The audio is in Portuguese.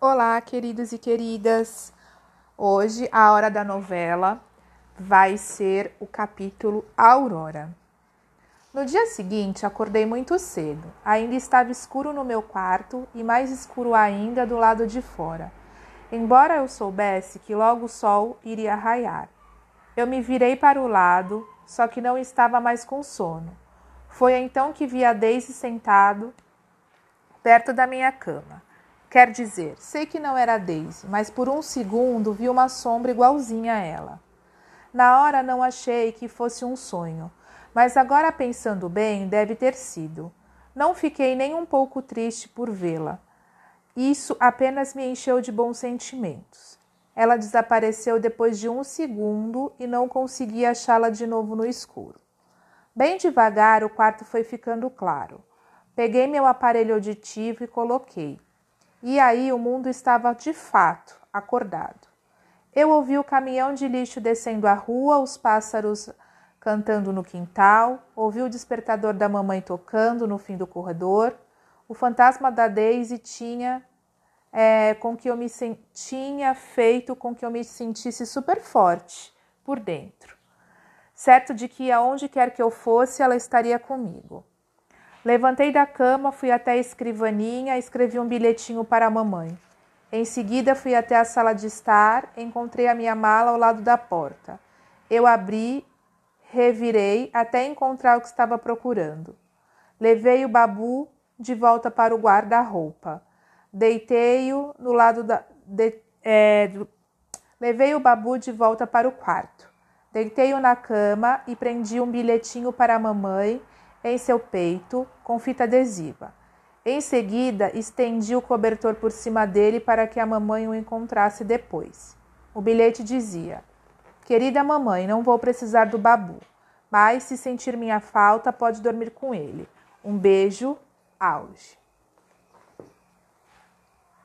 Olá, queridos e queridas. Hoje a hora da novela vai ser o capítulo Aurora. No dia seguinte, acordei muito cedo. Ainda estava escuro no meu quarto e mais escuro ainda do lado de fora. Embora eu soubesse que logo o sol iria raiar. Eu me virei para o lado, só que não estava mais com sono. Foi então que vi a Daisy sentado perto da minha cama. Quer dizer, sei que não era Daisy, mas por um segundo vi uma sombra igualzinha a ela. Na hora não achei que fosse um sonho, mas agora pensando bem, deve ter sido. Não fiquei nem um pouco triste por vê-la. Isso apenas me encheu de bons sentimentos. Ela desapareceu depois de um segundo e não consegui achá-la de novo no escuro. Bem devagar, o quarto foi ficando claro. Peguei meu aparelho auditivo e coloquei. E aí o mundo estava de fato acordado. Eu ouvi o caminhão de lixo descendo a rua, os pássaros cantando no quintal, ouvi o despertador da mamãe tocando no fim do corredor. O fantasma da Daisy tinha é, com que eu me tinha feito com que eu me sentisse super forte por dentro, certo de que aonde quer que eu fosse, ela estaria comigo. Levantei da cama, fui até a escrivaninha, escrevi um bilhetinho para a mamãe. Em seguida, fui até a sala de estar, encontrei a minha mala ao lado da porta. Eu abri, revirei até encontrar o que estava procurando. Levei o babu de volta para o guarda-roupa. Deitei-o no lado da. De, é, do, levei o babu de volta para o quarto. Deitei-o na cama e prendi um bilhetinho para a mamãe em seu peito com fita adesiva. Em seguida, estendi o cobertor por cima dele para que a mamãe o encontrasse depois. O bilhete dizia: Querida mamãe, não vou precisar do babu, mas se sentir minha falta, pode dormir com ele. Um beijo, auge.